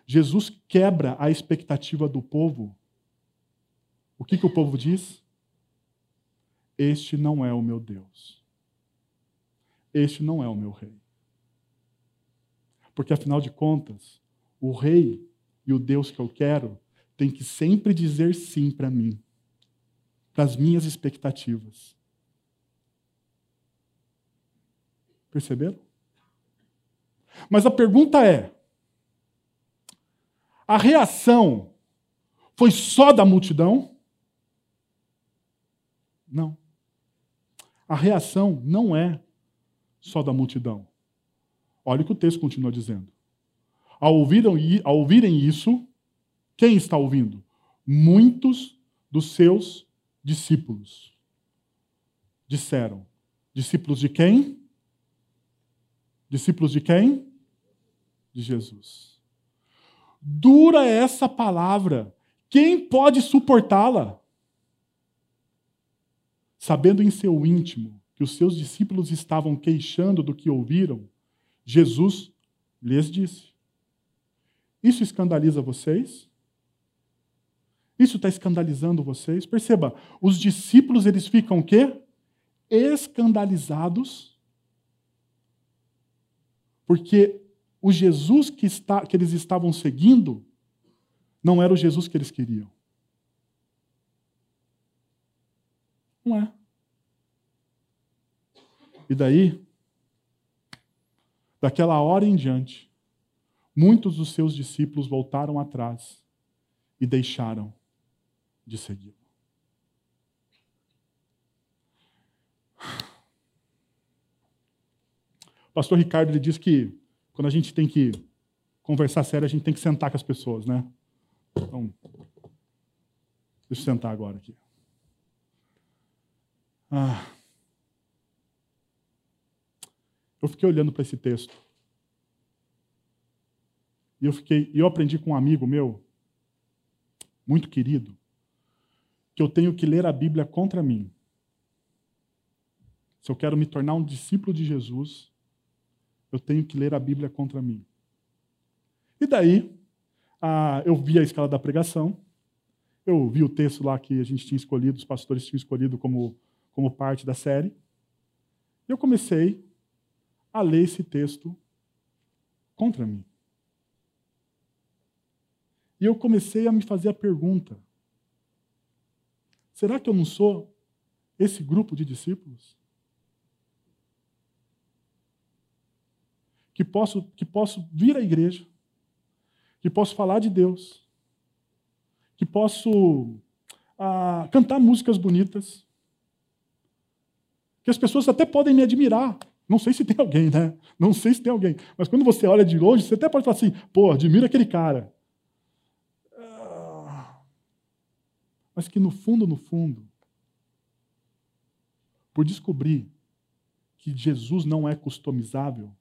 Jesus quebra a expectativa do povo. O que, que o povo diz? Este não é o meu Deus. Este não é o meu rei. Porque, afinal de contas, o rei e o Deus que eu quero tem que sempre dizer sim para mim, para as minhas expectativas. Perceberam? Mas a pergunta é: a reação foi só da multidão? Não. A reação não é só da multidão. Olha o que o texto continua dizendo. Ao, ouvirem, ao ouvirem isso, quem está ouvindo? Muitos dos seus discípulos. Disseram. Discípulos de quem? Discípulos de quem? De Jesus. Dura essa palavra. Quem pode suportá-la? Sabendo em seu íntimo que os seus discípulos estavam queixando do que ouviram, Jesus lhes disse: Isso escandaliza vocês? Isso está escandalizando vocês? Perceba, os discípulos eles ficam o quê? Escandalizados Porque o Jesus que, está, que eles estavam seguindo não era o Jesus que eles queriam. Não é. E daí, daquela hora em diante, muitos dos seus discípulos voltaram atrás e deixaram de segui-lo. O pastor Ricardo ele diz que quando a gente tem que conversar sério, a gente tem que sentar com as pessoas, né? Então, deixa eu sentar agora aqui. Ah. Eu fiquei olhando para esse texto. E eu fiquei, eu aprendi com um amigo meu, muito querido, que eu tenho que ler a Bíblia contra mim. Se eu quero me tornar um discípulo de Jesus, eu tenho que ler a Bíblia contra mim. E daí, eu vi a escala da pregação, eu vi o texto lá que a gente tinha escolhido, os pastores tinham escolhido como, como parte da série. E eu comecei a ler esse texto contra mim. E eu comecei a me fazer a pergunta: será que eu não sou esse grupo de discípulos? Que posso, que posso vir à igreja, que posso falar de Deus, que posso ah, cantar músicas bonitas, que as pessoas até podem me admirar. Não sei se tem alguém, né? Não sei se tem alguém. Mas quando você olha de longe, você até pode falar assim: pô, admira aquele cara. Ah, mas que no fundo, no fundo, por descobrir que Jesus não é customizável,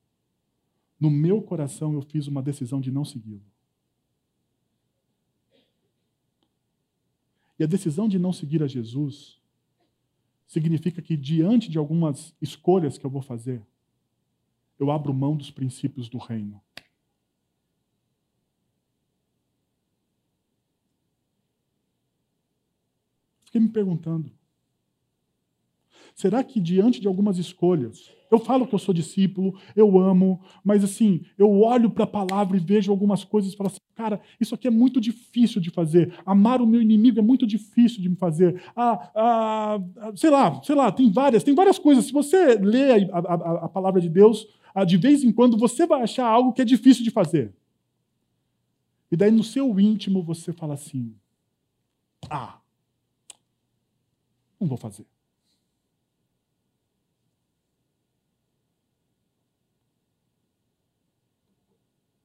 no meu coração eu fiz uma decisão de não segui-lo. E a decisão de não seguir a Jesus significa que, diante de algumas escolhas que eu vou fazer, eu abro mão dos princípios do reino. Fiquei me perguntando: será que, diante de algumas escolhas, eu falo que eu sou discípulo, eu amo, mas assim, eu olho para a palavra e vejo algumas coisas e falo assim, Cara, isso aqui é muito difícil de fazer. Amar o meu inimigo é muito difícil de me fazer. Ah, ah, sei lá, sei lá, tem várias, tem várias coisas. Se você lê a, a, a palavra de Deus, ah, de vez em quando você vai achar algo que é difícil de fazer. E daí no seu íntimo você fala assim: Ah, não vou fazer.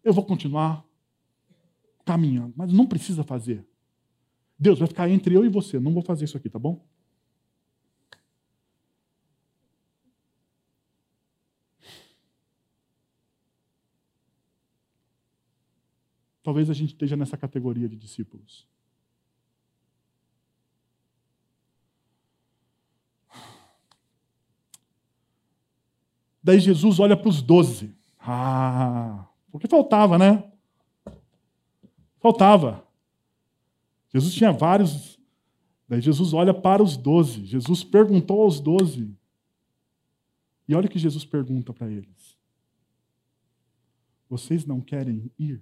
Eu vou continuar caminhando, mas não precisa fazer. Deus vai ficar entre eu e você, não vou fazer isso aqui, tá bom? Talvez a gente esteja nessa categoria de discípulos. Daí Jesus olha para os doze. Ah, porque faltava, né? Faltava. Jesus tinha vários. Daí Jesus olha para os doze. Jesus perguntou aos doze. E olha o que Jesus pergunta para eles: Vocês não querem ir?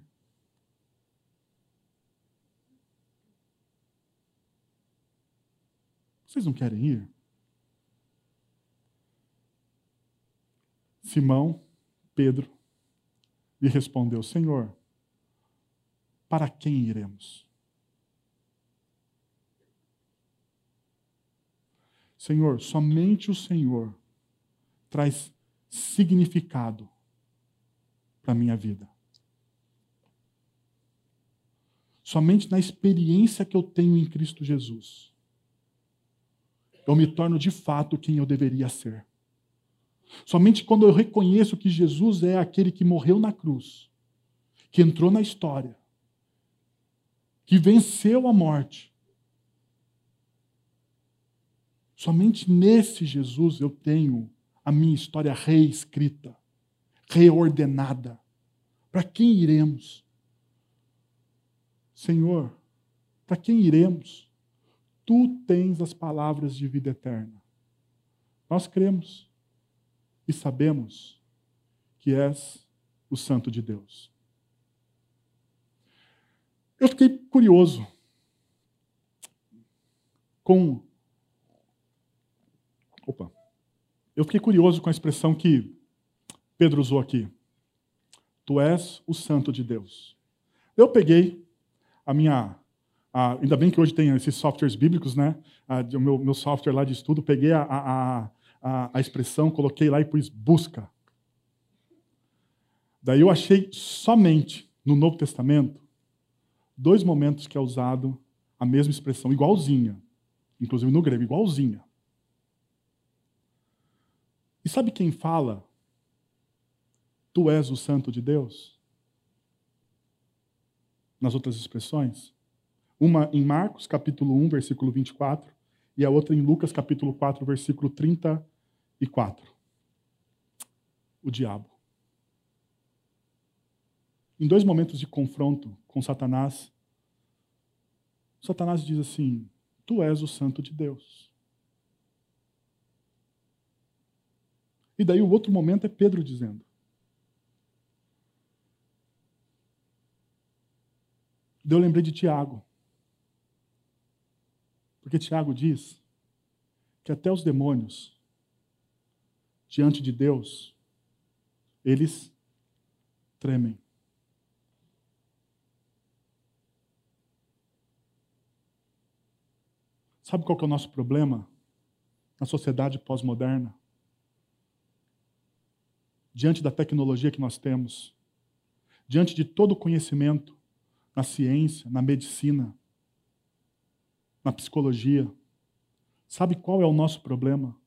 Vocês não querem ir? Simão, Pedro, lhe respondeu: Senhor, para quem iremos? Senhor, somente o Senhor traz significado para a minha vida. Somente na experiência que eu tenho em Cristo Jesus, eu me torno de fato quem eu deveria ser. Somente quando eu reconheço que Jesus é aquele que morreu na cruz, que entrou na história, que venceu a morte. Somente nesse Jesus eu tenho a minha história reescrita, reordenada. Para quem iremos? Senhor, para quem iremos? Tu tens as palavras de vida eterna. Nós cremos e sabemos que és o Santo de Deus. Eu fiquei curioso com. Opa. Eu fiquei curioso com a expressão que Pedro usou aqui. Tu és o Santo de Deus. Eu peguei a minha. A, ainda bem que hoje tem esses softwares bíblicos, né? O meu, meu software lá de estudo, peguei a, a, a, a expressão, coloquei lá e pus busca. Daí eu achei somente no Novo Testamento dois momentos que é usado a mesma expressão, igualzinha. Inclusive no grego, igualzinha. E sabe quem fala? Tu és o santo de Deus? Nas outras expressões. Uma em Marcos, capítulo 1, versículo 24, e a outra em Lucas, capítulo 4, versículo 34. O diabo. Em dois momentos de confronto com Satanás, Satanás diz assim: Tu és o santo de Deus. E daí o outro momento é Pedro dizendo: eu lembrei de Tiago. Porque Tiago diz que até os demônios, diante de Deus, eles tremem. Sabe qual é o nosso problema na sociedade pós-moderna? Diante da tecnologia que nós temos, diante de todo o conhecimento na ciência, na medicina, na psicologia, sabe qual é o nosso problema?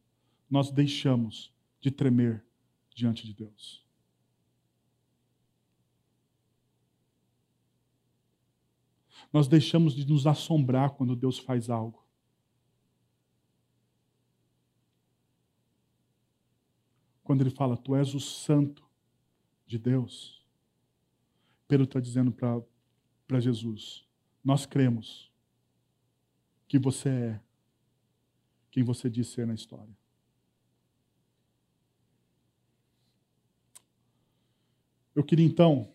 Nós deixamos de tremer diante de Deus. Nós deixamos de nos assombrar quando Deus faz algo. quando ele fala, Tu és o santo de Deus, Pedro está dizendo para Jesus: Nós cremos que você é quem você diz ser na história. Eu queria então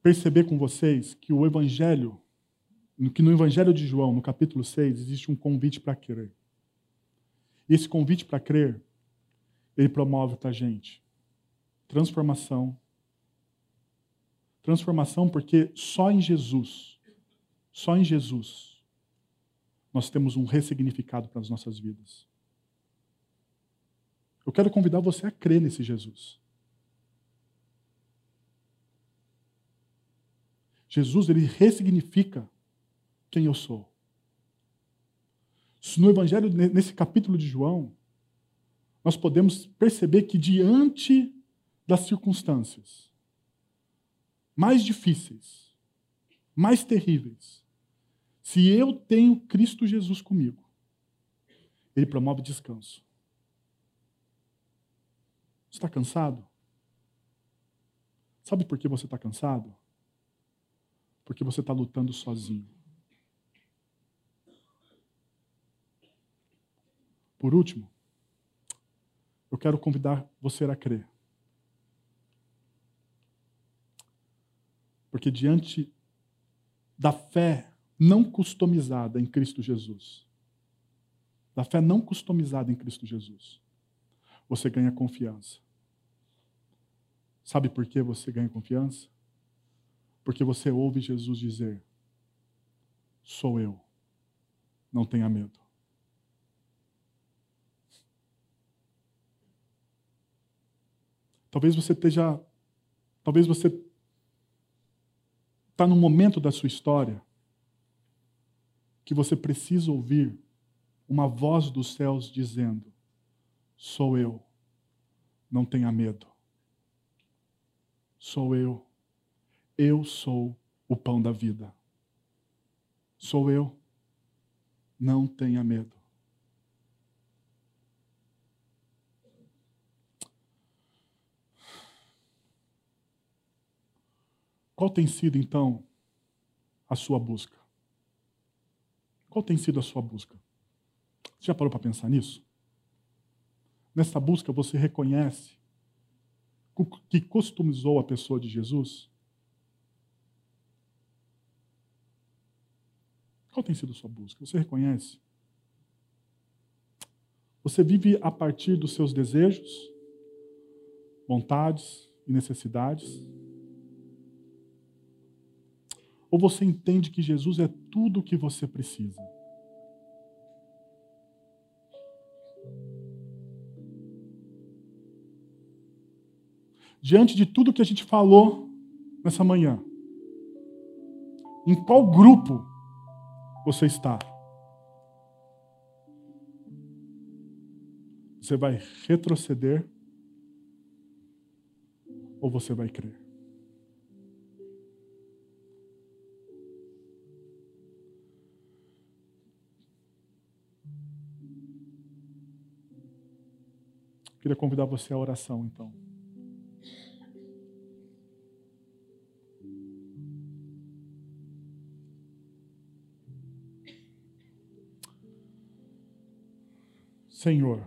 perceber com vocês que o Evangelho, que no Evangelho de João, no capítulo 6, existe um convite para crer. E esse convite para crer, ele promove para a gente transformação. Transformação porque só em Jesus, só em Jesus, nós temos um ressignificado para as nossas vidas. Eu quero convidar você a crer nesse Jesus. Jesus, ele ressignifica quem eu sou. No Evangelho, nesse capítulo de João, nós podemos perceber que diante das circunstâncias mais difíceis, mais terríveis, se eu tenho Cristo Jesus comigo, Ele promove descanso. Você está cansado? Sabe por que você está cansado? Porque você está lutando sozinho. Por último, eu quero convidar você a crer. Porque diante da fé não customizada em Cristo Jesus, da fé não customizada em Cristo Jesus, você ganha confiança. Sabe por que você ganha confiança? Porque você ouve Jesus dizer: Sou eu, não tenha medo. Talvez você esteja. Talvez você está num momento da sua história que você precisa ouvir uma voz dos céus dizendo: Sou eu, não tenha medo. Sou eu, eu sou o pão da vida. Sou eu, não tenha medo. Qual tem sido, então, a sua busca? Qual tem sido a sua busca? Você já parou para pensar nisso? Nessa busca você reconhece que customizou a pessoa de Jesus? Qual tem sido a sua busca? Você reconhece? Você vive a partir dos seus desejos, vontades e necessidades? Ou você entende que Jesus é tudo o que você precisa? Diante de tudo que a gente falou nessa manhã, em qual grupo você está? Você vai retroceder ou você vai crer? Queria convidar você à oração, então. Senhor,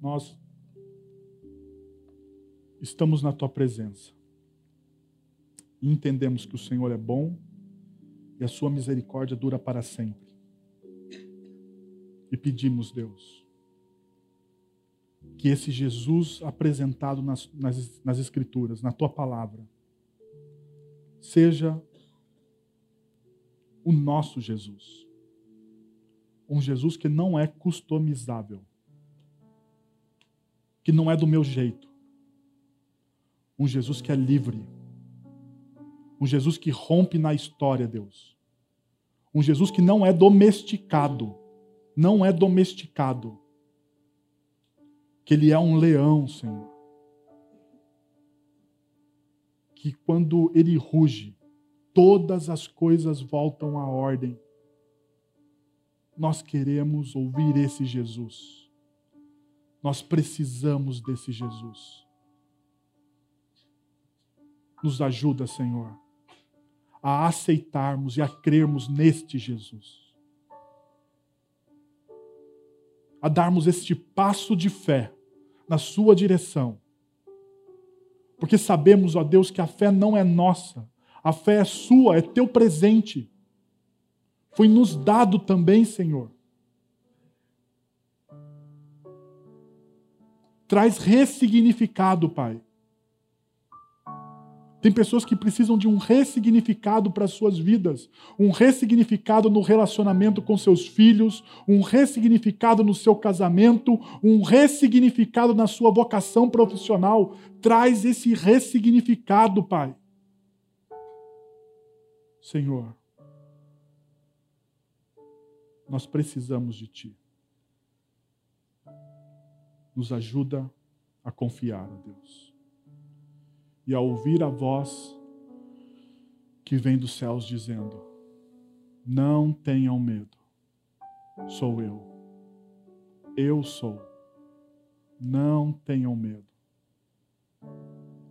nós estamos na tua presença entendemos que o Senhor é bom e a sua misericórdia dura para sempre. E pedimos, Deus, que esse Jesus apresentado nas, nas, nas Escrituras, na tua palavra, seja o nosso Jesus. Um Jesus que não é customizável, que não é do meu jeito. Um Jesus que é livre. Um Jesus que rompe na história, Deus. Um Jesus que não é domesticado. Não é domesticado que Ele é um leão, Senhor. Que quando Ele ruge, todas as coisas voltam à ordem. Nós queremos ouvir esse Jesus. Nós precisamos desse Jesus. Nos ajuda, Senhor, a aceitarmos e a crermos neste Jesus. A darmos este passo de fé na sua direção. Porque sabemos, ó Deus, que a fé não é nossa, a fé é sua, é teu presente. Foi nos dado também, Senhor. Traz ressignificado, Pai. Tem pessoas que precisam de um ressignificado para as suas vidas, um ressignificado no relacionamento com seus filhos, um ressignificado no seu casamento, um ressignificado na sua vocação profissional. Traz esse ressignificado, Pai. Senhor, nós precisamos de Ti. Nos ajuda a confiar, a Deus e a ouvir a voz que vem dos céus dizendo: Não tenham medo, sou eu. Eu sou. Não tenham medo.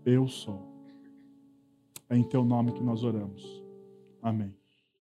Eu sou. É em teu nome que nós oramos. Amém.